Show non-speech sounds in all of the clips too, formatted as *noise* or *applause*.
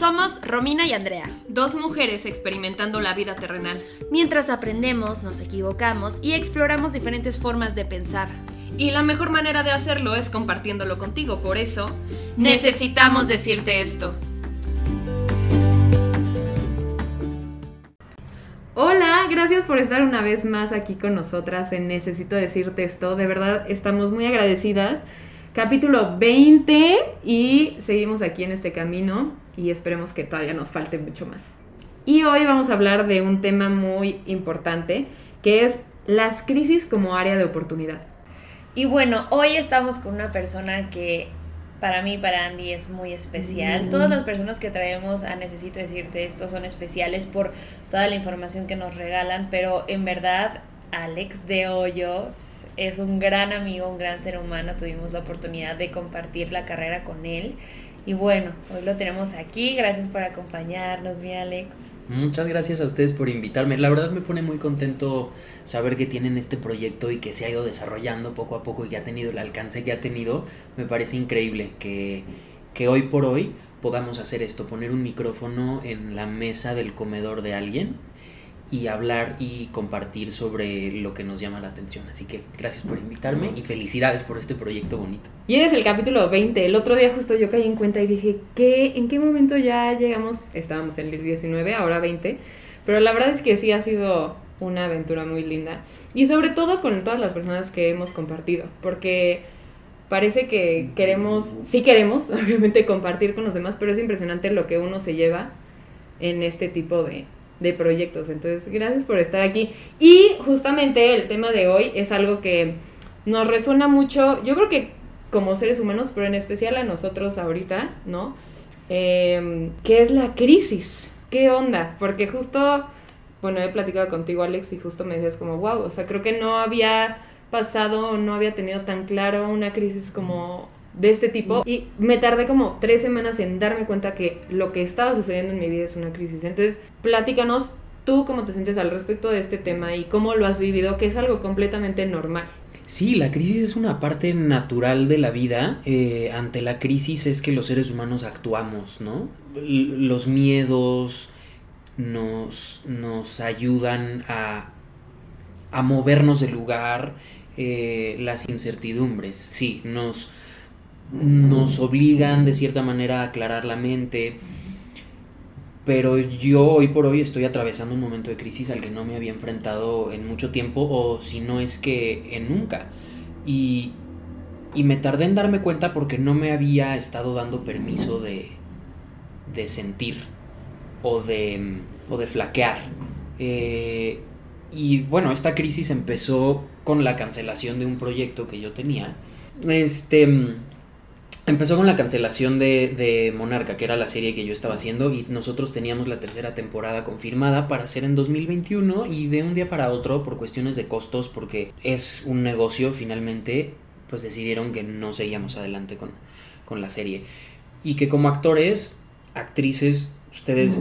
Somos Romina y Andrea. Dos mujeres experimentando la vida terrenal. Mientras aprendemos, nos equivocamos y exploramos diferentes formas de pensar. Y la mejor manera de hacerlo es compartiéndolo contigo. Por eso, necesitamos decirte esto. Hola, gracias por estar una vez más aquí con nosotras en Necesito decirte esto. De verdad, estamos muy agradecidas. Capítulo 20 y seguimos aquí en este camino y esperemos que todavía nos falte mucho más. Y hoy vamos a hablar de un tema muy importante que es las crisis como área de oportunidad. Y bueno, hoy estamos con una persona que para mí, para Andy, es muy especial. Mm. Todas las personas que traemos a Necesito Decirte esto son especiales por toda la información que nos regalan, pero en verdad, Alex de Hoyos es un gran amigo, un gran ser humano. Tuvimos la oportunidad de compartir la carrera con él. Y bueno, hoy lo tenemos aquí. Gracias por acompañarnos, mi Alex. Muchas gracias a ustedes por invitarme. La verdad me pone muy contento saber que tienen este proyecto y que se ha ido desarrollando poco a poco y que ha tenido el alcance que ha tenido. Me parece increíble que, que hoy por hoy podamos hacer esto, poner un micrófono en la mesa del comedor de alguien y hablar y compartir sobre lo que nos llama la atención. Así que gracias por invitarme y felicidades por este proyecto bonito. Y eres el capítulo 20. El otro día justo yo caí en cuenta y dije, ¿qué, ¿en qué momento ya llegamos? Estábamos en el 19, ahora 20. Pero la verdad es que sí ha sido una aventura muy linda. Y sobre todo con todas las personas que hemos compartido. Porque parece que queremos, sí queremos, *laughs* obviamente, compartir con los demás, pero es impresionante lo que uno se lleva en este tipo de, de proyectos. Entonces, gracias por estar aquí. Y justamente el tema de hoy es algo que nos resuena mucho, yo creo que como seres humanos, pero en especial a nosotros ahorita, ¿no? Eh, que es la crisis. ¿Qué onda? Porque justo, bueno, he platicado contigo, Alex, y justo me decías como, wow, o sea, creo que no había pasado, no había tenido tan claro una crisis como de este tipo y me tardé como tres semanas en darme cuenta que lo que estaba sucediendo en mi vida es una crisis. Entonces, platícanos tú cómo te sientes al respecto de este tema y cómo lo has vivido, que es algo completamente normal. Sí, la crisis es una parte natural de la vida. Eh, ante la crisis es que los seres humanos actuamos, ¿no? Los miedos nos, nos ayudan a, a movernos del lugar. eh, las incertidumbres, sí, nos, nos obligan de cierta manera a aclarar la mente. Pero yo hoy por hoy estoy atravesando un momento de crisis al que no me había enfrentado en mucho tiempo o si no es que en nunca. Y, y me tardé en darme cuenta porque no me había estado dando permiso de, de sentir o de, o de flaquear. Eh, y bueno, esta crisis empezó con la cancelación de un proyecto que yo tenía. Este empezó con la cancelación de, de, Monarca, que era la serie que yo estaba haciendo, y nosotros teníamos la tercera temporada confirmada para hacer en 2021 y de un día para otro, por cuestiones de costos, porque es un negocio finalmente, pues decidieron que no seguíamos adelante con, con la serie. Y que como actores, actrices, ustedes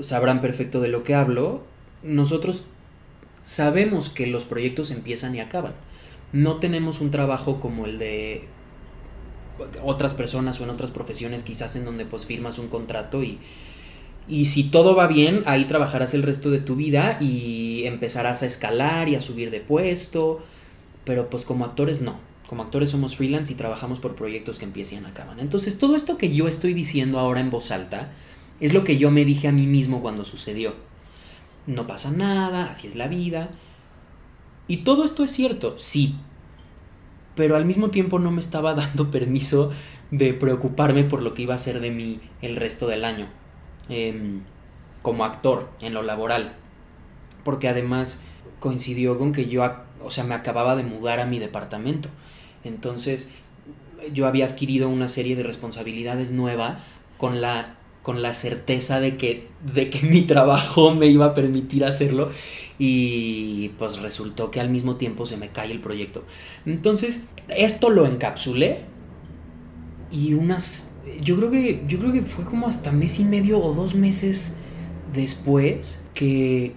sabrán perfecto de lo que hablo, nosotros sabemos que los proyectos empiezan y acaban. No tenemos un trabajo como el de otras personas o en otras profesiones quizás en donde pues firmas un contrato y, y si todo va bien ahí trabajarás el resto de tu vida y empezarás a escalar y a subir de puesto. Pero pues como actores no. Como actores somos freelance y trabajamos por proyectos que empiezan y acaban. Entonces todo esto que yo estoy diciendo ahora en voz alta es lo que yo me dije a mí mismo cuando sucedió. No pasa nada así es la vida. Y todo esto es cierto sí pero al mismo tiempo no me estaba *laughs* dando permiso de preocuparme por lo que iba a ser de mí el resto del año eh, como actor en lo laboral. Porque además coincidió con que yo o sea me acababa de mudar a mi departamento. Entonces yo había adquirido una serie de responsabilidades nuevas con la con la certeza de que, de que mi trabajo me iba a permitir hacerlo y pues resultó que al mismo tiempo se me cae el proyecto. Entonces, esto lo encapsulé y unas yo creo que yo creo que fue como hasta mes y medio o dos meses después que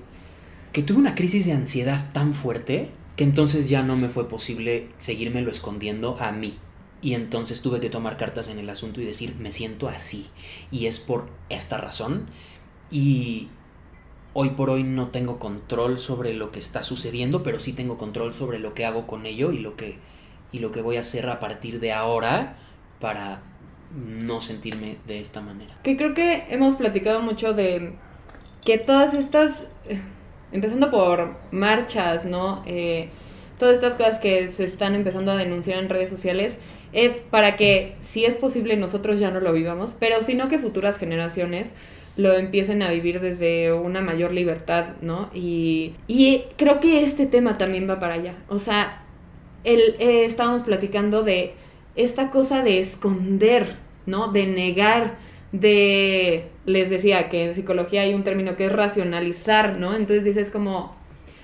que tuve una crisis de ansiedad tan fuerte que entonces ya no me fue posible seguírmelo escondiendo a mí. Y entonces tuve que tomar cartas en el asunto y decir, me siento así. Y es por esta razón. Y hoy por hoy no tengo control sobre lo que está sucediendo, pero sí tengo control sobre lo que hago con ello y lo que, y lo que voy a hacer a partir de ahora para no sentirme de esta manera. Que creo que hemos platicado mucho de que todas estas, empezando por marchas, ¿no? Eh, todas estas cosas que se están empezando a denunciar en redes sociales, es para que, si es posible, nosotros ya no lo vivamos, pero sino que futuras generaciones lo empiecen a vivir desde una mayor libertad, ¿no? Y, y creo que este tema también va para allá. O sea, el, eh, estábamos platicando de esta cosa de esconder, ¿no? De negar, de... Les decía que en psicología hay un término que es racionalizar, ¿no? Entonces dices como,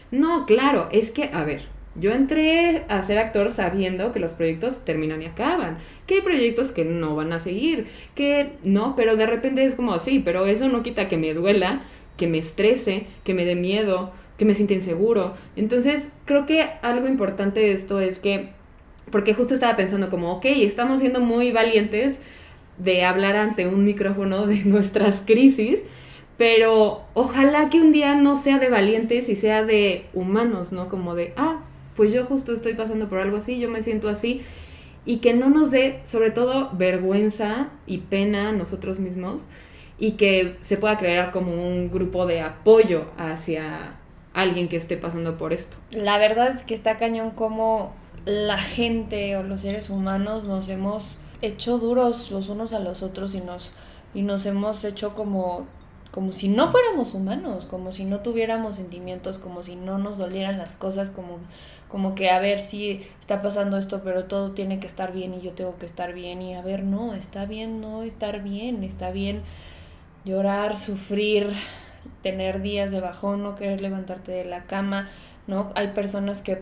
no, claro, es que, a ver, yo entré a ser actor sabiendo que los proyectos terminan y acaban, que hay proyectos que no van a seguir, que no, pero de repente es como, sí, pero eso no quita que me duela, que me estrese, que me dé miedo, que me sienta inseguro. Entonces, creo que algo importante de esto es que, porque justo estaba pensando como, ok, estamos siendo muy valientes de hablar ante un micrófono de *laughs* nuestras crisis, pero ojalá que un día no sea de valientes y sea de humanos, ¿no? Como de, ah, pues yo justo estoy pasando por algo así, yo me siento así, y que no nos dé sobre todo vergüenza y pena a nosotros mismos y que se pueda crear como un grupo de apoyo hacia alguien que esté pasando por esto. La verdad es que está cañón como la gente o los seres humanos nos hemos hecho duros los unos a los otros y nos, y nos hemos hecho como como si no fuéramos humanos, como si no tuviéramos sentimientos, como si no nos dolieran las cosas, como, como que a ver si está pasando esto, pero todo tiene que estar bien y yo tengo que estar bien y a ver, no, está bien no estar bien, está bien llorar, sufrir, tener días de bajón, no querer levantarte de la cama, ¿no? Hay personas que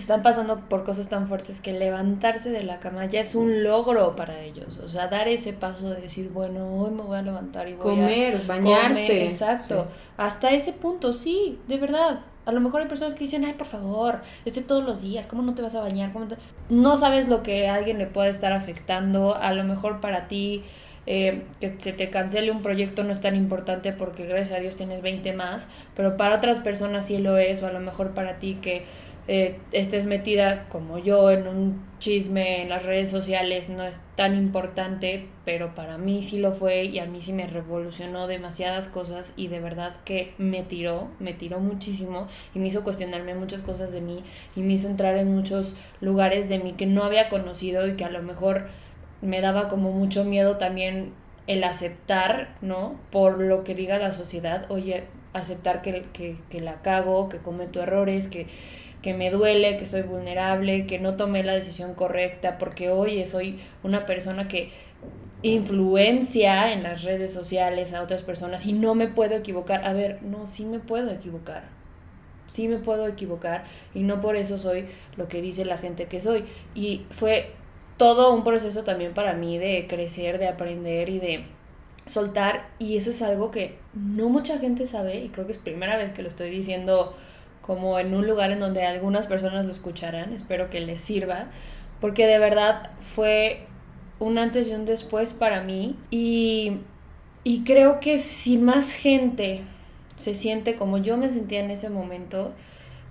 están pasando por cosas tan fuertes que levantarse de la cama ya es un logro para ellos. O sea, dar ese paso de decir, bueno, hoy me voy a levantar y voy comer, a bañarse. exacto. Hasta ese punto, sí, de verdad. A lo mejor hay personas que dicen, ay, por favor, esté todos los días, ¿cómo no te vas a bañar? ¿Cómo No sabes lo que a alguien le puede estar afectando. A lo mejor para ti eh, que se te cancele un proyecto no es tan importante porque gracias a Dios tienes 20 más, pero para otras personas sí lo es, o a lo mejor para ti que eh, estés metida como yo en un chisme en las redes sociales no es tan importante, pero para mí sí lo fue y a mí sí me revolucionó demasiadas cosas y de verdad que me tiró, me tiró muchísimo y me hizo cuestionarme muchas cosas de mí y me hizo entrar en muchos lugares de mí que no había conocido y que a lo mejor me daba como mucho miedo también el aceptar, ¿no? Por lo que diga la sociedad, oye, aceptar que, que, que la cago, que cometo errores, que que me duele, que soy vulnerable, que no tomé la decisión correcta, porque hoy soy una persona que influencia en las redes sociales a otras personas y no me puedo equivocar. A ver, no, sí me puedo equivocar. Sí me puedo equivocar y no por eso soy lo que dice la gente que soy. Y fue todo un proceso también para mí de crecer, de aprender y de soltar. Y eso es algo que no mucha gente sabe y creo que es primera vez que lo estoy diciendo como en un lugar en donde algunas personas lo escucharán, espero que les sirva, porque de verdad fue un antes y un después para mí y, y creo que si más gente se siente como yo me sentía en ese momento,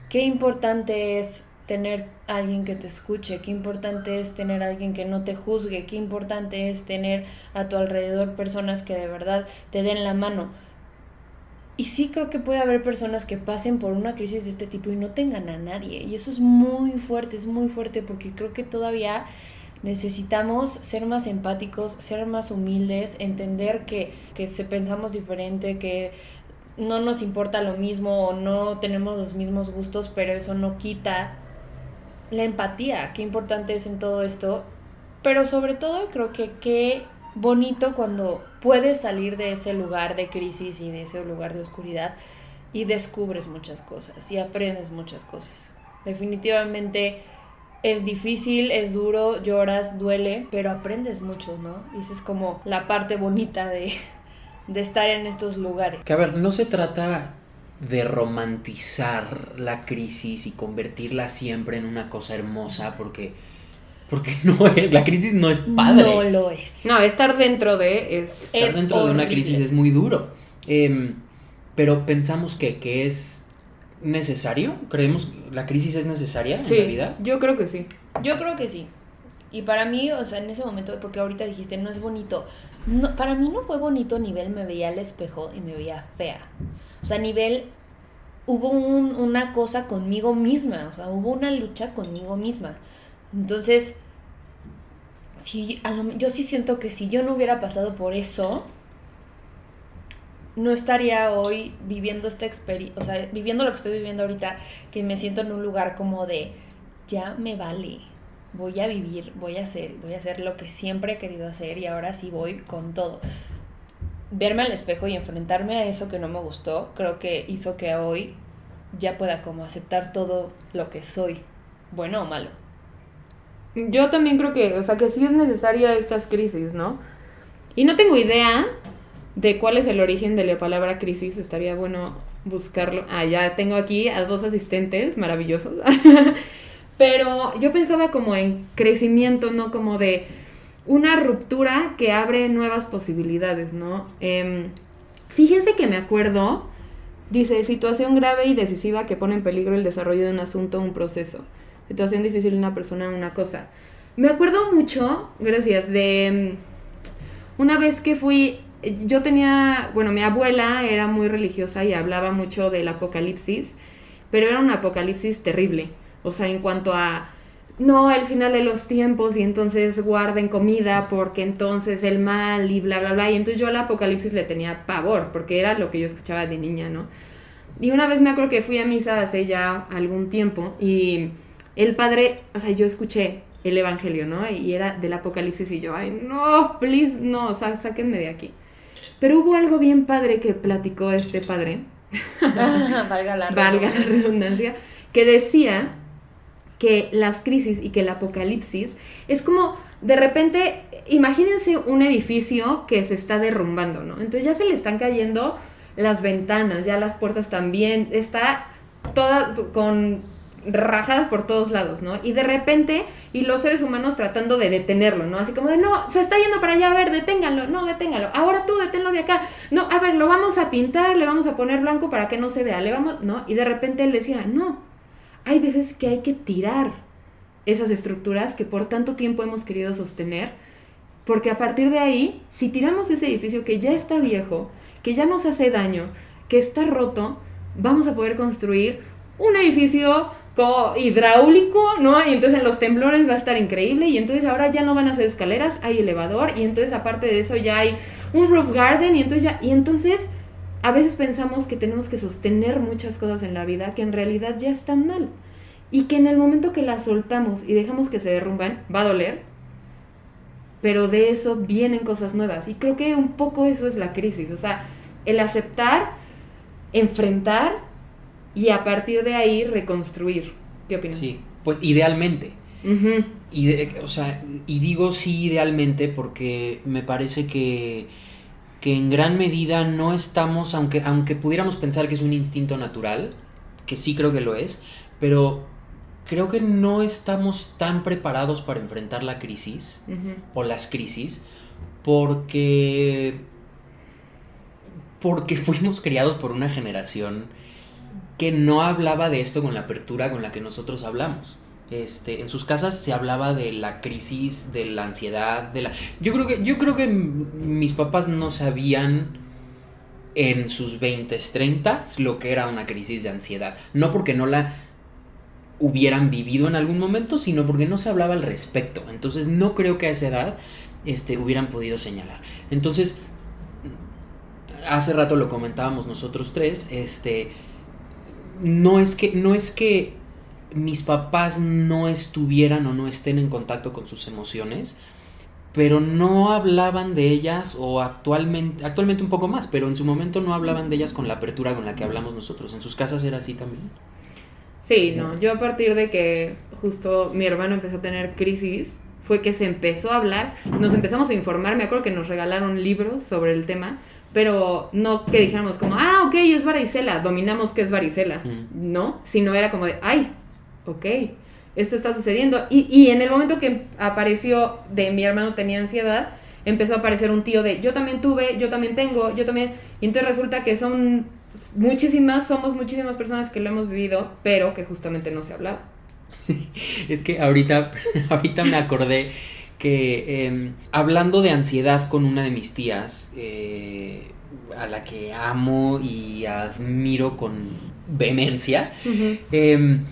qué importante es tener alguien que te escuche, qué importante es tener alguien que no te juzgue, qué importante es tener a tu alrededor personas que de verdad te den la mano y sí creo que puede haber personas que pasen por una crisis de este tipo y no tengan a nadie. Y eso es muy fuerte, es muy fuerte porque creo que todavía necesitamos ser más empáticos, ser más humildes, entender que, que se pensamos diferente, que no nos importa lo mismo o no tenemos los mismos gustos, pero eso no quita la empatía. Qué importante es en todo esto. Pero sobre todo creo que bonito cuando puedes salir de ese lugar de crisis y de ese lugar de oscuridad y descubres muchas cosas y aprendes muchas cosas. Definitivamente es difícil, es duro, lloras, duele, pero aprendes mucho, ¿no? Y esa es como la parte bonita de, *laughs* de estar en estos lugares. Que a ver, no se trata de romantizar la crisis y convertirla siempre en una cosa hermosa, porque Porque *laughs* no es, la crisis no es padre. No lo es. No, estar dentro de es... Estar es dentro de una crisis es muy duro. Em, pero pensamos que, que es necesario. ¿Creemos que la crisis es necesaria en la vida? yo creo que sí. Yo creo que sí. Y para mí, o sea, en ese momento, porque ahorita dijiste, no es bonito. No, para mí no fue bonito nivel, me veía al espejo y me veía fea. O sea, nivel, hubo un- una cosa conmigo misma, o sea, hubo una lucha conmigo misma. Entonces, lo- yo sí siento que si yo no hubiera pasado por eso, no estaría hoy viviendo esta experiencia, o sea, viviendo lo que estoy viviendo ahorita, que me siento en un lugar como de, ya me vale, voy a vivir, voy a hacer, voy a hacer lo que siempre he querido hacer y ahora sí voy con todo. Verme al espejo y enfrentarme a eso que no me gustó, creo que hizo que hoy ya pueda como aceptar todo lo que soy, bueno o malo. Yo también creo que, o sea, que sí es necesaria estas crisis, ¿no? Y no tengo idea de cuál es el origen de la palabra crisis, estaría bueno buscarlo. Ah, ya tengo aquí a dos asistentes maravillosos. *laughs* Pero yo pensaba como en crecimiento, ¿no? Como de una ruptura que abre nuevas posibilidades, ¿no? Em, fíjense que me acuerdo, dice, situación grave y decisiva que pone en peligro el desarrollo de un asunto o un proceso. Situación difícil de una persona una cosa. Me acuerdo mucho, gracias, de mm, una vez que fui, yo tenía, bueno, mi abuela era muy religiosa y hablaba mucho del apocalipsis, pero era un apocalipsis terrible. O sea, en cuanto a, no, el final de los tiempos y entonces guarden comida porque entonces el mal y bla, bla, bla. Y entonces yo al apocalipsis le tenía pavor porque era lo que yo escuchaba de niña, ¿no? Y una vez me acuerdo que fui a misa hace ya algún tiempo y el padre, o sea, yo escuché el evangelio, ¿no? Y era del apocalipsis y yo, ay, no, please, no, o sea, sáquenme de aquí. Pero hubo algo bien padre que platicó este padre, Valga la valga la redundancia, que decía que las crisis y que el apocalipsis es como de repente, imagínense un edificio que se está derrumbando, ¿no? Entonces ya se le están cayendo las ventanas, ya las puertas también, está toda con rajadas por todos lados, ¿no? Y de repente, y los seres humanos tratando de detenerlo, ¿no? Así como de, no, se está yendo para allá, a ver, deténganlo, no, deténganlo, ahora tú deténlo de acá, no, a ver, lo vamos a pintar, le vamos a poner blanco para que no se vea, le vamos, ¿no? Y de repente él decía, no, hay veces que hay que tirar esas estructuras que por tanto tiempo hemos querido sostener, porque a partir de ahí, si tiramos ese edificio que ya está viejo, que ya nos hace daño, que está roto, vamos a poder construir un edificio co- hidráulico, ¿no? Y entonces en los temblores va a estar increíble y entonces ahora ya no van a ser escaleras, hay elevador y entonces aparte de eso ya hay un roof garden y entonces ya y entonces a veces pensamos que tenemos que sostener muchas cosas en la vida que en realidad ya están mal y que en el momento que las soltamos y dejamos que se derrumban va a doler, pero de eso vienen cosas nuevas y creo que un poco eso es la crisis, o sea, el aceptar, enfrentar y a partir de ahí reconstruir. ¿Qué opinas? Sí, pues idealmente. Y de- o sea, y digo sí idealmente porque me parece que, que en gran medida no estamos, aunque, aunque pudiéramos pensar que es un instinto natural, que sí creo que lo es, pero creo que no estamos tan preparados para enfrentar la crisis o las crisis porque porque fuimos criados por una generación que no hablaba de esto con la apertura con la que nosotros hablamos. Este, en sus casas se hablaba de la crisis, de la ansiedad, de la Yo creo que yo creo que mis papás no sabían en sus 20, 30 lo que era una crisis de ansiedad, no porque no la hubieran vivido en algún momento, sino porque no se hablaba al respecto. Entonces no creo que a esa edad este, hubieran podido señalar. Entonces, hace rato lo comentábamos nosotros tres, este, no es que, no es que mis papás no estuvieran o no estén en contacto con sus emociones, pero no hablaban de ellas o actualmente, actualmente un poco más, pero en su momento no hablaban de ellas con la apertura con la que hablamos nosotros. En sus casas era así también. Sí, no, yo a partir de que justo mi hermano empezó a tener crisis, fue que se empezó a hablar, nos empezamos a informar, me acuerdo que nos regalaron libros sobre el tema, pero no que dijéramos como, ah, ok, es varicela, dominamos qué es varicela, Mm. no, sino era como de, ay, ok, esto está sucediendo. Y, y en el momento que apareció de mi hermano tenía ansiedad, empezó a aparecer un tío de yo también tuve, yo también tengo, yo también. Y entonces resulta que son muchísimas, somos muchísimas personas que lo hemos vivido, pero que justamente no se hablaba. *laughs* Es que ahorita, *laughs* ahorita me acordé que em, hablando de ansiedad con una de mis tías, eh, a la que amo y admiro con vehemencia, em,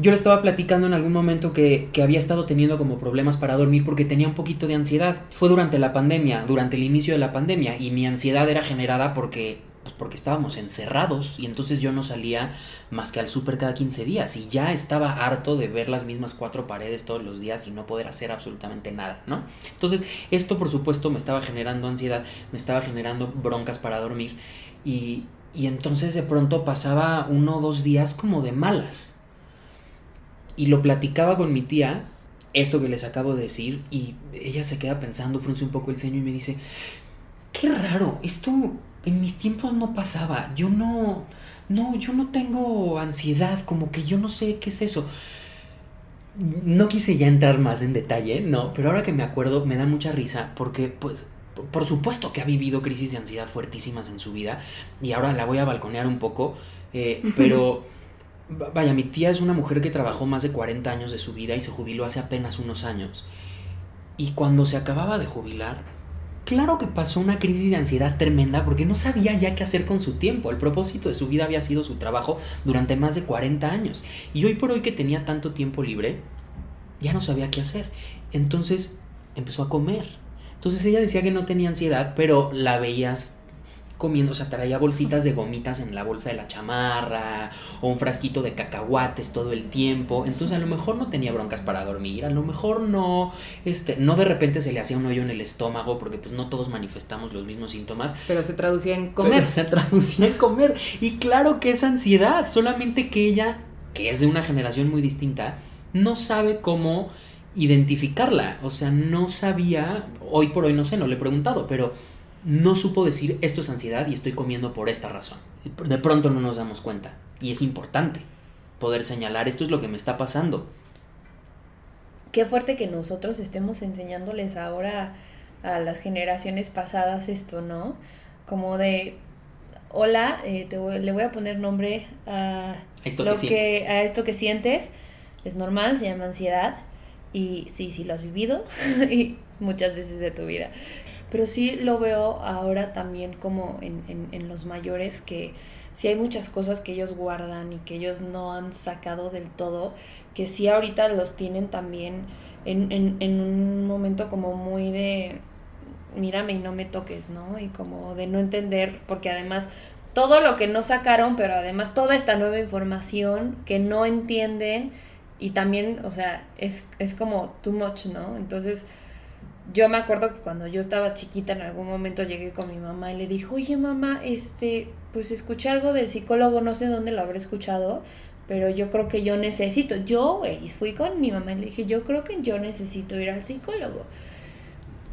yo le estaba platicando en algún momento que, que, había estado teniendo como problemas para dormir porque tenía un poquito de ansiedad. Fue durante la pandemia, durante el inicio de la pandemia, y mi ansiedad era generada porque pues porque estábamos encerrados y entonces yo no salía más que al súper cada 15 días y ya estaba harto de ver las mismas cuatro paredes todos los días y no poder hacer absolutamente nada, ¿no? Entonces esto por supuesto me estaba generando ansiedad, me estaba generando broncas para dormir y, y entonces de pronto pasaba uno o dos días como de malas y lo platicaba con mi tía esto que les acabo de decir y ella se queda pensando, frunce un poco el ceño y me dice, qué raro, esto en mis tiempos no pasaba. Yo no, no, yo no tengo ansiedad, como que yo no sé qué es eso. No quise ya entrar más en detalle, no, pero ahora que me acuerdo me da mucha risa porque pues por supuesto que ha vivido crisis de ansiedad fuertísimas en su vida y ahora la voy a balconear un poco, eh, pero vaya, mi tía es una mujer que trabajó más de 40 años de su vida y se jubiló hace apenas unos años. Y cuando se acababa de jubilar, Claro que pasó una crisis de ansiedad tremenda porque no sabía ya qué hacer con su tiempo. El propósito de su vida había sido su trabajo durante más de 40 años. Y hoy por hoy que tenía tanto tiempo libre, ya no sabía qué hacer. Entonces empezó a comer. Entonces ella decía que no tenía ansiedad, pero la veías comiendo, o sea, traía bolsitas de gomitas en la bolsa de la chamarra, o un frasquito de cacahuates todo el tiempo. Entonces a lo mejor no tenía broncas para dormir, a lo mejor no, este, no de repente se le hacía un hoyo en el estómago, porque pues no todos manifestamos los mismos síntomas. Pero se traducía en comer. se traducía en comer. Y claro que es ansiedad, solamente que ella, que es de una generación muy distinta, no sabe cómo identificarla. O sea, no sabía, hoy por hoy no sé, no le he preguntado, pero no supo decir esto es ansiedad y estoy comiendo por esta razón. De pronto no nos damos cuenta. Y es importante poder señalar esto es lo que me está pasando. Qué fuerte que nosotros estemos enseñándoles ahora a las generaciones pasadas esto, ¿no? Como de, hola, eh, te le voy a poner nombre a, esto lo que, a esto que sientes. Es normal, se llama ansiedad. Y sí, sí lo has vivido *laughs* y muchas veces de tu vida. Pero sí lo veo ahora también como en, en, en los mayores que sí hay muchas cosas que ellos guardan y que ellos no han sacado del todo, que sí ahorita los tienen también en, en, en un momento como muy de mírame y no me toques, ¿no? Y como de no entender, porque además todo lo que no sacaron, pero además toda esta nueva información que no entienden y también, o sea, es, es como too much, ¿no? Entonces, yo me acuerdo que cuando yo estaba chiquita en algún momento llegué con mi mamá y le dije, oye mamá, este, pues escuché algo del psicólogo, no sé dónde lo habré escuchado, pero yo creo que yo necesito, yo, güey, fui con mi mamá y le dije, yo creo que yo necesito ir al psicólogo.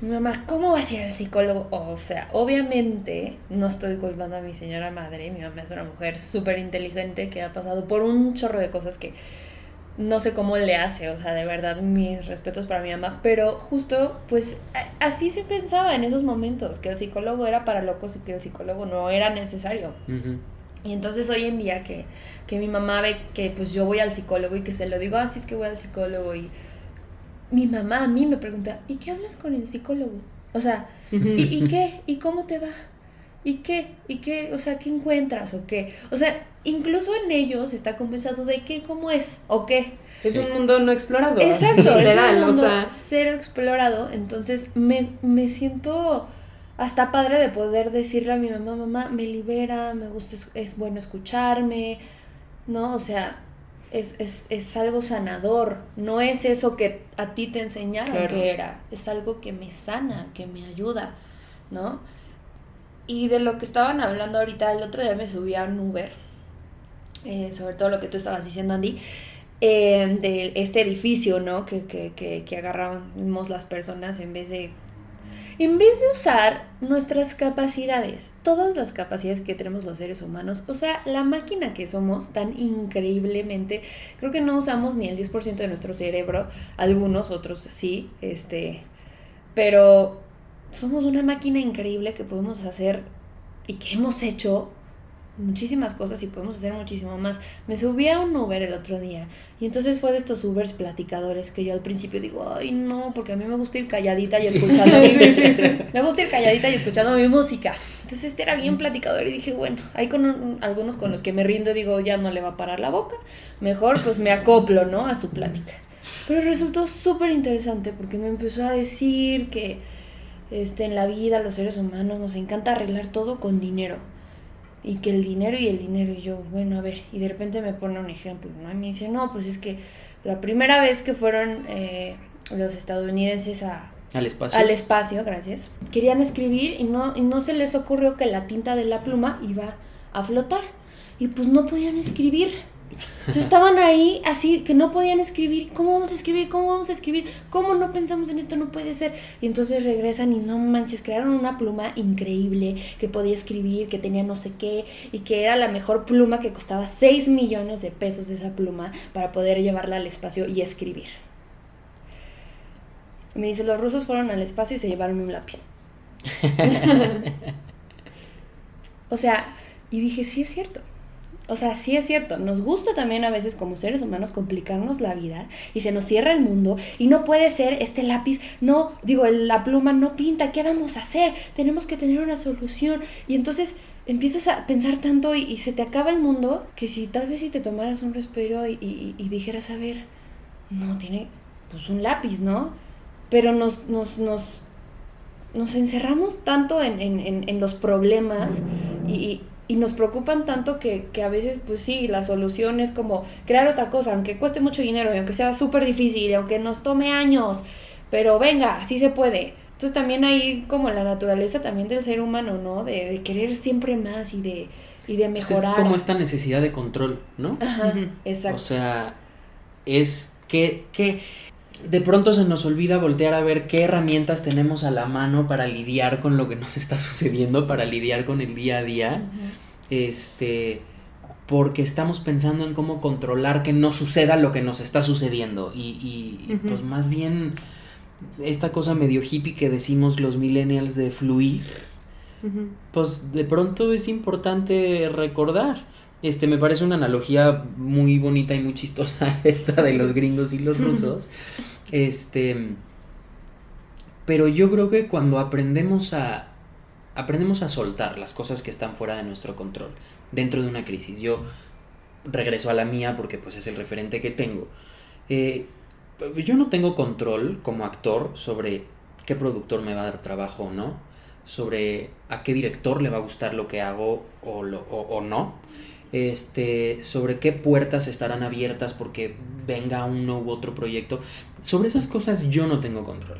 Mi mamá, ¿cómo vas a ir al psicólogo? O sea, obviamente no estoy culpando a mi señora madre, mi mamá es una mujer súper inteligente que ha pasado por un chorro de cosas que no sé cómo le hace, o sea, de verdad mis respetos para mi mamá, pero justo pues así se pensaba en esos momentos, que el psicólogo era para locos y que el psicólogo no era necesario. Y entonces hoy en día que, que mi mamá ve que pues yo voy al psicólogo y que se lo digo, así es que voy al psicólogo y mi mamá a mí me pregunta, ¿y qué hablas con el psicólogo? O sea, ¿y, ¿y qué? ¿Y cómo te va? ¿Y qué? ¿Y qué? O sea, ¿qué encuentras o qué? O sea, incluso en ellos está conversado de qué, cómo es o qué. Es un mundo no explorado. Exacto, es un mundo cero explorado. Entonces me, me siento hasta padre de poder decirle a mi mamá, mamá, me libera, me gusta, es, bueno escucharme, ¿no? O sea, es, es, es, algo sanador, no es eso que a ti te enseñaron que era, es algo que me sana, que me ayuda, ¿no? Y de lo que estaban hablando ahorita, el otro día me subí a un Uber, eh, sobre todo lo que tú estabas diciendo, Andy, eh, de este edificio, ¿no? Que, que, que, que agarramos las personas en vez de en vez de usar nuestras capacidades, todas las capacidades que tenemos los seres humanos, o sea, la máquina que somos tan increíblemente, creo que no usamos ni el 10% de nuestro cerebro, algunos, otros sí, este, pero somos una máquina increíble que podemos hacer y que hemos hecho muchísimas cosas y podemos hacer muchísimo más. Me subí a un Uber el otro día y entonces fue de estos Ubers platicadores que yo al principio digo, ay no, porque a mí me gusta ir calladita y escuchando mi *laughs* Me gusta ir calladita y escuchando mi música. Entonces este era bien platicador y dije, bueno, hay con algunos con los que me rindo digo, ya no le va a parar la boca, mejor pues me acoplo, ¿no? A su plática. Pero resultó súper interesante porque me empezó a decir que este, en la vida los seres humanos nos encanta arreglar todo con dinero y que el dinero y el dinero y yo, bueno, a ver, y de repente me pone un ejemplo, ¿no? Y me dice, no, pues es que la primera vez que fueron eh, los estadounidenses a, al espacio. Al espacio, gracias. Querían escribir y no, y no se les ocurrió que la tinta de la pluma iba a flotar. Y pues no podían escribir. Entonces estaban ahí así que no podían escribir. ¿Cómo vamos a escribir? ¿Cómo vamos a escribir? ¿Cómo no pensamos en esto? No puede ser. Y entonces regresan y no manches, crearon una pluma increíble que podía escribir, que tenía no sé qué y que era la mejor pluma que costaba 6 millones de pesos esa pluma para poder llevarla al espacio y escribir. Me dice, los rusos fueron al espacio y se llevaron un lápiz. *laughs* o sea, y dije, sí es cierto. O sea, sí es cierto, nos gusta también a veces como seres humanos complicarnos la vida y se nos cierra el mundo y no puede ser este lápiz, no, digo, la pluma no pinta, ¿qué vamos a hacer? Tenemos que tener una solución. Y entonces empiezas a pensar tanto y, se te acaba el mundo que si tal vez si te tomaras un respiro y, dijeras, a ver, no, tiene pues un lápiz, ¿no? Pero nos, nos, nos, nos encerramos tanto en, en, en los problemas y y nos preocupan tanto que, que, a veces, pues sí, la solución es como crear otra cosa, aunque cueste mucho dinero y aunque sea súper difícil y aunque nos tome años, pero venga, así se puede. Entonces también hay como la naturaleza también del ser humano, ¿no? De, de querer siempre más y de, y de mejorar. Pues es como esta necesidad de control, ¿no? Ajá, exacto. O sea, es que, que de pronto se nos olvida voltear a ver qué herramientas tenemos a la mano para lidiar con lo que nos *laughs* está sucediendo, para lidiar con el día a día. Este porque estamos pensando en cómo controlar que no suceda lo que nos está sucediendo. Y, y pues más bien esta cosa medio hippie que decimos los millennials de fluir, pues de pronto es importante recordar. Este, me parece una analogía muy bonita y muy chistosa *laughs* esta de los gringos y los rusos. Este, pero yo creo que cuando aprendemos a aprendemos a soltar las cosas que están fuera de nuestro control dentro de una crisis. Yo regreso a la mía porque pues es el referente que tengo. Eh, yo no tengo control como actor sobre qué productor me va a dar trabajo o no, sobre a qué director le va a gustar lo que hago o, lo, o no este, sobre qué puertas estarán abiertas porque venga uno u otro proyecto. Sobre esas cosas yo no tengo control.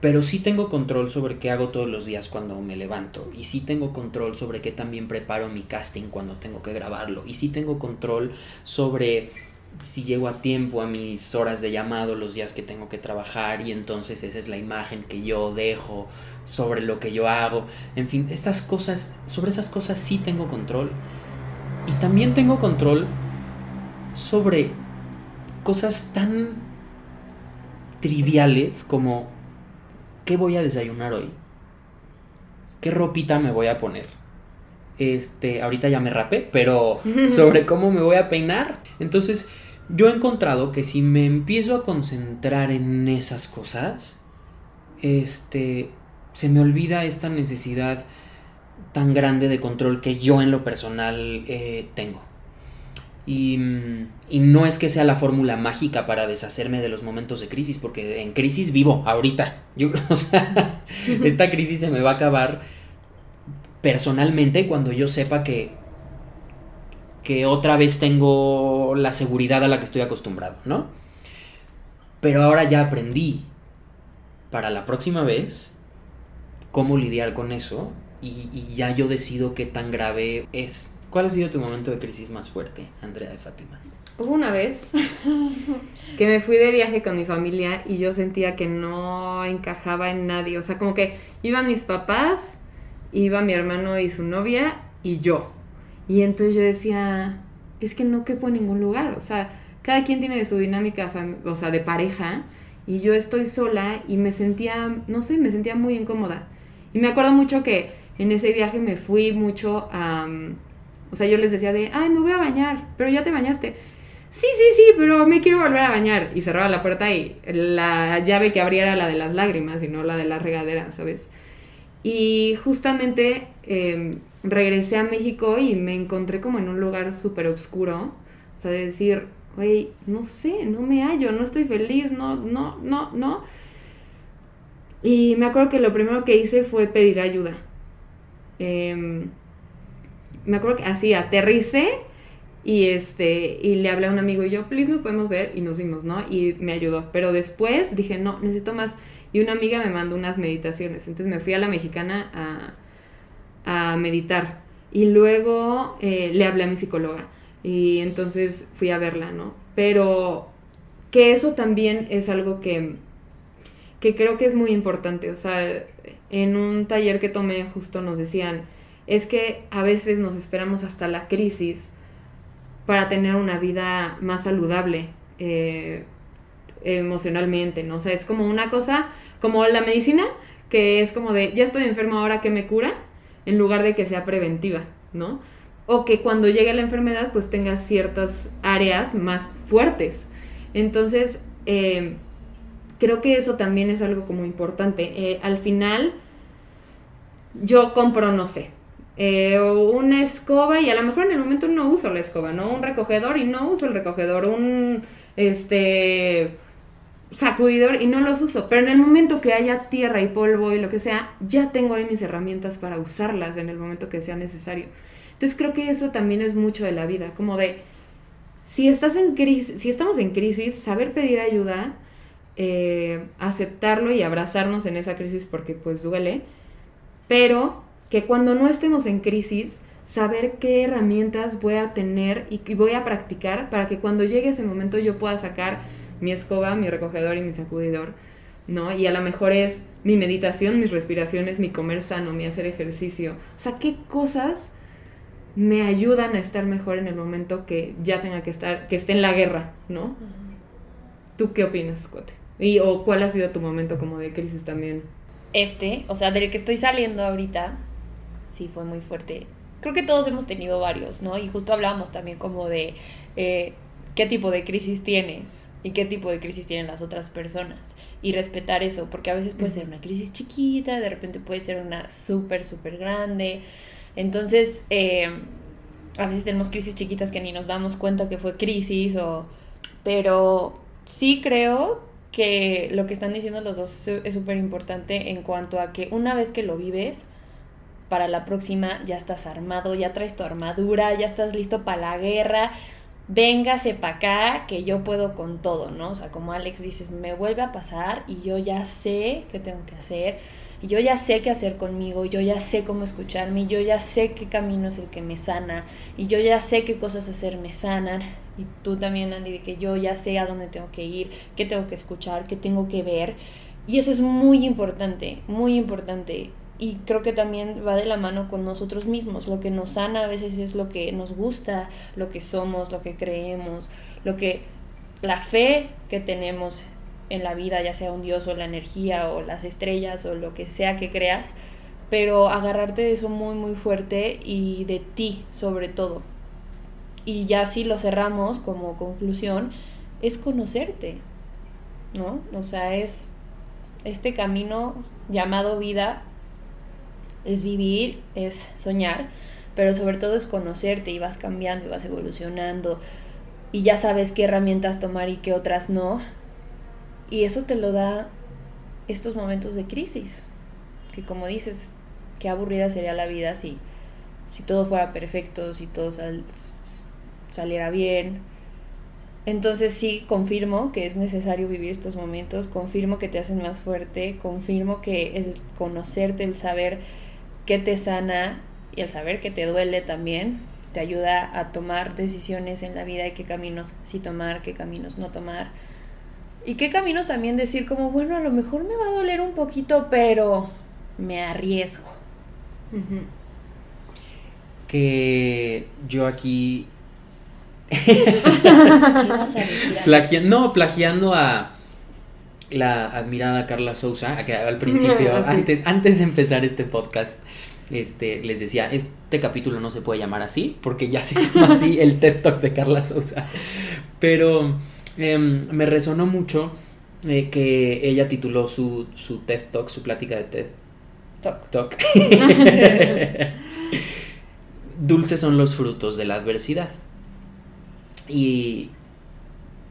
Pero sí tengo control sobre qué hago todos los días cuando me levanto. Y sí tengo control sobre qué también preparo mi casting cuando tengo que grabarlo. Y sí tengo control sobre si llego a tiempo a mis horas de llamado los días que tengo que trabajar y entonces esa es la imagen que yo dejo sobre lo que yo hago. En fin, estas cosas, sobre esas cosas sí tengo control. Y también tengo control sobre cosas tan triviales como qué voy a desayunar hoy, qué ropita me voy a poner. Este, ahorita ya me rapé, pero *laughs* sobre cómo me voy a peinar. Entonces, yo he encontrado que si me empiezo a concentrar en esas cosas, este, se me olvida esta necesidad tan grande de control que yo en lo personal eh, tengo. Y, no es que sea la fórmula mágica para deshacerme de los momentos de crisis, porque en crisis vivo ahorita. Yo, *laughs* o sea, esta crisis se me va a acabar personalmente cuando yo sepa que, que otra vez tengo la seguridad a la que estoy acostumbrado, ¿no? Pero ahora ya aprendí para la próxima vez cómo lidiar con eso y, ya yo decido qué tan grave es. ¿Cuál ha sido tu momento de crisis más fuerte, Andrea de Fátima? Hubo una vez *laughs* que me fui de viaje con mi familia y yo sentía que no encajaba en nadie. O sea, como que iban mis papás, iba mi hermano y su novia y yo. Y entonces yo decía, es que no quepo en ningún lugar. O sea, cada quien tiene su dinámica, o sea, de pareja. Y yo estoy sola y me sentía, no sé, me sentía muy incómoda. Y me acuerdo mucho que en ese viaje me fui mucho a... o sea, yo les decía de, ay, me voy a bañar, pero ya te bañaste sí, sí, sí, pero me quiero volver a bañar. Y cerraba la puerta y la llave que abría era la de las lágrimas y no la de la regadera, ¿sabes? Y justamente em, regresé a México y me encontré como en un lugar súper oscuro. O sea, de decir, oye, no sé, no me hallo, no estoy feliz, no, no, no, no. Y me acuerdo que lo primero que hice fue pedir ayuda. Em, me acuerdo que así aterricé y este, y le hablé a un amigo y yo, please nos podemos ver y nos vimos, ¿no? Y me ayudó. Pero después dije, no, necesito más. Y una amiga me mandó unas meditaciones. Entonces me fui a la mexicana a, a meditar. Y luego eh, le hablé a mi psicóloga. Y entonces fui a verla, ¿no? Pero que eso también es algo que, que creo que es muy importante. O sea, en un taller que tomé justo nos decían, es que a veces nos esperamos hasta la crisis para tener una vida más saludable eh, emocionalmente, ¿no? O sea, es como una cosa, como la medicina, que es como de, ya estoy enferma ahora que me cura, en lugar de que sea preventiva, ¿no? O que cuando llegue la enfermedad, pues tenga ciertas áreas más fuertes. Entonces, eh, creo que eso también es algo como importante. Eh, al final, yo compro, no sé, eh, una escoba y a lo mejor en el momento no uso la escoba, ¿no? Un recogedor y no uso el recogedor, un este sacudidor y no los uso, pero en el momento que haya tierra y polvo y lo que sea, ya tengo ahí mis herramientas para usarlas en el momento que sea necesario. Entonces creo que eso también es mucho de la vida, como de si estás en crisis, si estamos en crisis, saber pedir ayuda, eh, aceptarlo y abrazarnos en esa crisis porque pues duele, pero que cuando no estemos en crisis, saber qué herramientas voy a tener y, voy a practicar para que cuando llegue ese momento yo pueda sacar mi escoba, mi recogedor y mi sacudidor, ¿no? Y a lo mejor es mi meditación, mis respiraciones, mi comer sano, mi hacer ejercicio. O sea, qué cosas me ayudan a estar mejor en el momento que ya tenga que estar, que esté en la guerra, ¿no? ¿Tú qué opinas, Cote? Y, o cuál ha sido tu momento como de crisis también? Este, o sea, del que estoy saliendo ahorita, sí fue muy fuerte. Creo que todos hemos tenido varios, ¿no? Y justo hablábamos también como de eh, qué tipo de crisis tienes y qué tipo de crisis tienen las otras personas. Y respetar eso, porque a veces puede ser una crisis chiquita, de repente puede ser una súper, súper grande. Entonces, eh, a veces tenemos crisis chiquitas que ni nos damos cuenta que fue crisis, o... pero sí creo que lo que están diciendo los dos es súper importante en cuanto a que una vez que lo vives, para la próxima ya estás armado, ya traes tu armadura, ya estás listo para la guerra, véngase para acá que yo puedo con todo, ¿no? O sea, como Alex dices, me vuelve a pasar y yo ya sé qué tengo que hacer, y yo ya sé qué hacer conmigo, yo ya sé cómo escucharme, yo ya sé qué camino es el que me sana, y yo ya sé qué cosas hacer me sanan, y tú también, Andy, de que yo ya sé a dónde tengo que ir, qué tengo que escuchar, qué tengo que ver, y eso es muy importante, muy importante y creo que también va de la mano con nosotros mismos. Lo que nos sana a veces es lo que nos gusta, lo que somos, lo que creemos, lo que la fe que tenemos en la vida, ya sea un Dios o la energía o las estrellas o lo que sea que creas, pero agarrarte de eso muy muy fuerte y de ti sobre todo. Y ya si lo cerramos como conclusión, es conocerte, ¿no? O sea, es este camino llamado vida es vivir, es soñar, pero sobre todo es conocerte y vas cambiando y vas evolucionando y ya sabes qué herramientas tomar y qué otras no. Y eso te lo da estos momentos de crisis, que como dices, qué aburrida sería la vida si, si todo fuera perfecto, si todo saliera bien. Entonces sí, confirmo que es necesario vivir estos momentos, confirmo que te hacen más fuerte, confirmo que el conocerte, el saber que te sana y el saber que te duele también, te ayuda a tomar decisiones en la vida y qué caminos sí tomar, qué caminos no tomar. Y qué caminos también decir como, bueno, a lo mejor me va a doler un poquito, pero me arriesgo. Que yo aquí ¿Qué vas a decir? Alex? *laughs* Plagia- no, plagiando a la admirada Carla Sousa, que al principio, *laughs* antes, antes de empezar este podcast, este, les decía, este capítulo no se puede llamar así, porque ya se llama así *laughs* el TED Talk de Carla Sousa. Pero em, me resonó mucho eh, que ella tituló su, su TED Talk, su plática de TED Toc. Talk. Dulces son los frutos de la adversidad. Y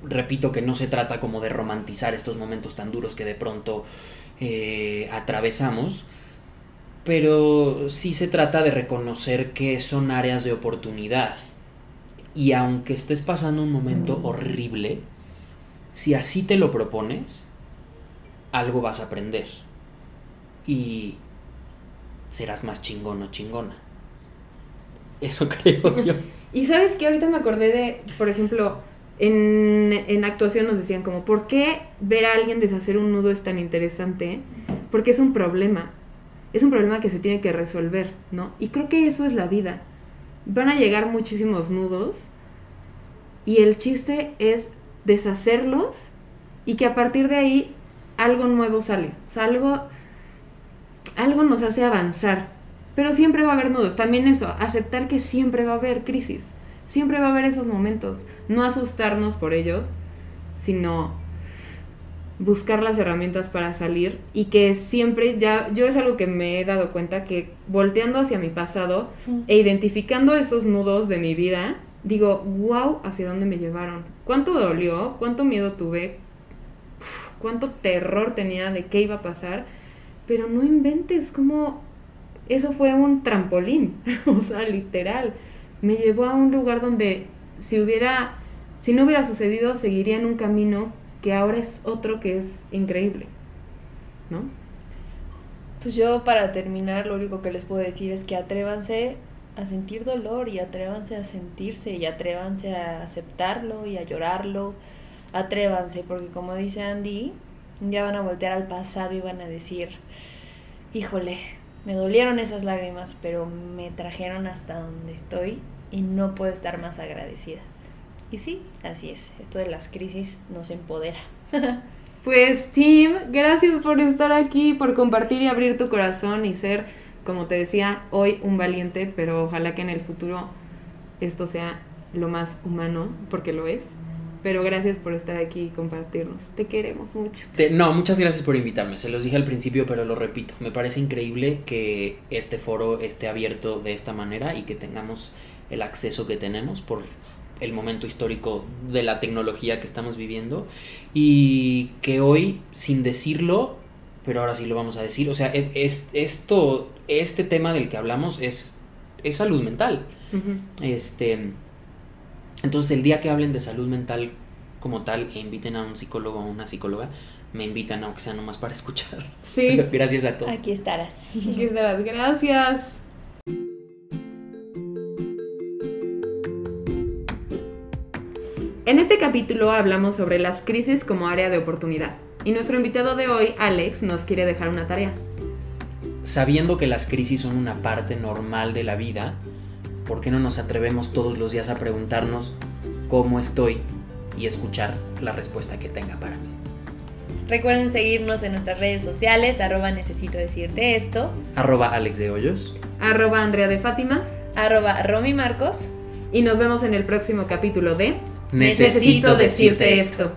repito que no se trata como de romantizar estos momentos tan duros que de pronto eh, atravesamos, pero sí se trata de reconocer que son áreas de oportunidad. Y aunque estés pasando un momento horrible, si así te lo propones, algo vas a aprender. Y serás más chingón o chingona. Eso *laughs* creo yo. Y sabes que ahorita me acordé de, por ejemplo, en, en actuación nos decían como, ¿por qué ver a alguien deshacer un nudo es tan interesante? Porque es un problema. Es un problema que se tiene que resolver, ¿no? Y creo que eso es la vida. Van a llegar muchísimos nudos y el chiste es deshacerlos y que a partir de ahí algo nuevo sale. O sea, algo, algo nos hace avanzar. Pero siempre va a haber nudos. También eso, aceptar que siempre va a haber crisis. Siempre va a haber esos momentos. No asustarnos por ellos, sino buscar las herramientas para salir y que siempre ya yo es algo que me he dado cuenta que volteando hacia mi pasado e identificando esos nudos de mi vida digo wow hacia dónde me llevaron cuánto dolió cuánto miedo tuve uf, cuánto terror tenía de qué iba a pasar pero no inventes como eso fue un trampolín *laughs* o sea literal me llevó a un lugar donde si hubiera si no hubiera sucedido seguiría en un camino que ahora es otro que es increíble, ¿no? Pues yo para terminar lo único que les puedo decir es que atrévanse a sentir dolor y atrévanse a sentirse y atrévanse a aceptarlo y a llorarlo. Atrévanse porque como dice Andy, ya van a voltear al pasado y van a decir, híjole, me dolieron esas lágrimas, pero me trajeron hasta donde estoy y no puedo estar más agradecida. Y sí, así es, esto de las crisis nos empodera. *laughs* Pues Tim, gracias por estar aquí, por compartir y abrir tu corazón y ser, como te decía, hoy un valiente, pero ojalá que en el futuro esto sea lo más humano, porque lo es. Pero gracias por estar aquí y compartirnos. Te queremos mucho. Te- no, muchas gracias por invitarme. Se los dije al principio, pero lo repito. Me parece increíble que este foro esté abierto de esta manera y que tengamos el acceso que tenemos por el momento histórico de la tecnología que estamos viviendo y que hoy, sin decirlo, pero ahora sí lo vamos a decir, o sea, es, es- esto, este tema del que hablamos es, es salud mental. Este, entonces el día que hablen de salud mental como tal e inviten a un psicólogo o una psicóloga, me invitan aunque sea nomás para escuchar. Sí, *laughs* gracias a todos. Aquí estarás. aquí estarás. Gracias. En este capítulo hablamos sobre las crisis como área de oportunidad. Y nuestro invitado de hoy, Alex, nos quiere dejar una tarea. Sabiendo que las crisis son una parte normal de la vida, ¿por qué no nos atrevemos todos los días a preguntarnos cómo estoy y escuchar la respuesta que tenga para mí? Recuerden seguirnos en nuestras redes sociales, arroba necesito decirte esto, Arroba Alex de Hoyos. Arroba Andrea de Fátima. arroba Romy Marcos. Y nos vemos en el próximo capítulo de Necesito decirte esto.